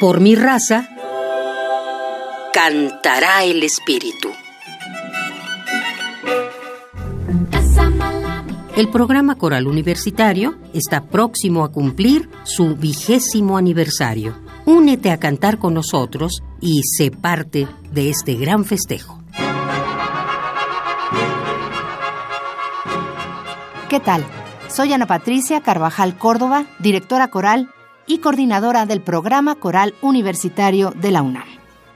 Por mi raza, cantará el espíritu. El programa coral universitario está próximo a cumplir su vigésimo aniversario. Únete a cantar con nosotros y sé parte de este gran festejo. ¿Qué tal? Soy Ana Patricia Carvajal Córdoba, directora coral y coordinadora del programa coral universitario de la UNAM.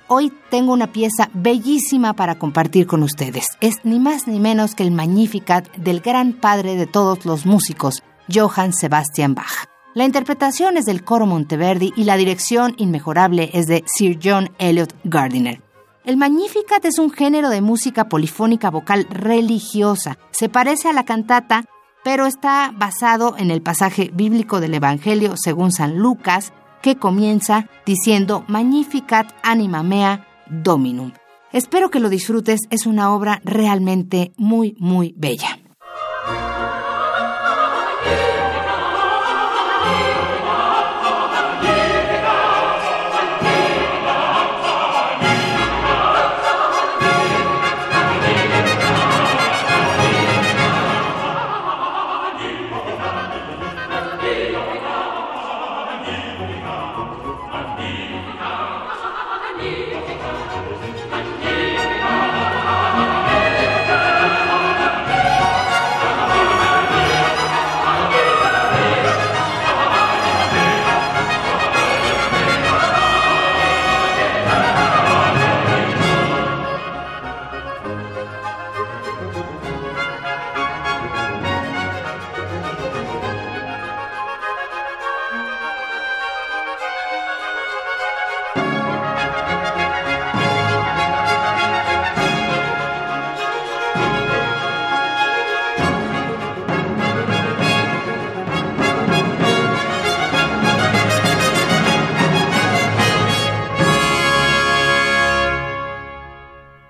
Hoy tengo una pieza bellísima para compartir con ustedes. Es ni más ni menos que el Magnificat del gran padre de todos los músicos, Johann Sebastian Bach. La interpretación es del coro Monteverdi y la dirección inmejorable es de Sir John Elliot Gardiner. El Magnificat es un género de música polifónica vocal religiosa. Se parece a la cantata, pero está basado en el pasaje bíblico del Evangelio según San Lucas, que comienza diciendo Magnificat anima mea dominum. Espero que lo disfrutes, es una obra realmente muy, muy bella.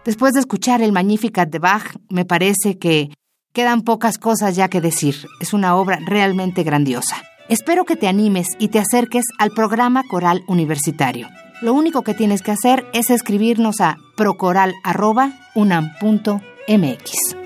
Después de escuchar el Magnificat de Bach, me parece que quedan pocas cosas ya que decir. Es una obra realmente grandiosa. Espero que te animes y te acerques al programa coral universitario. Lo único que tienes que hacer es escribirnos a procoral.unam.mx.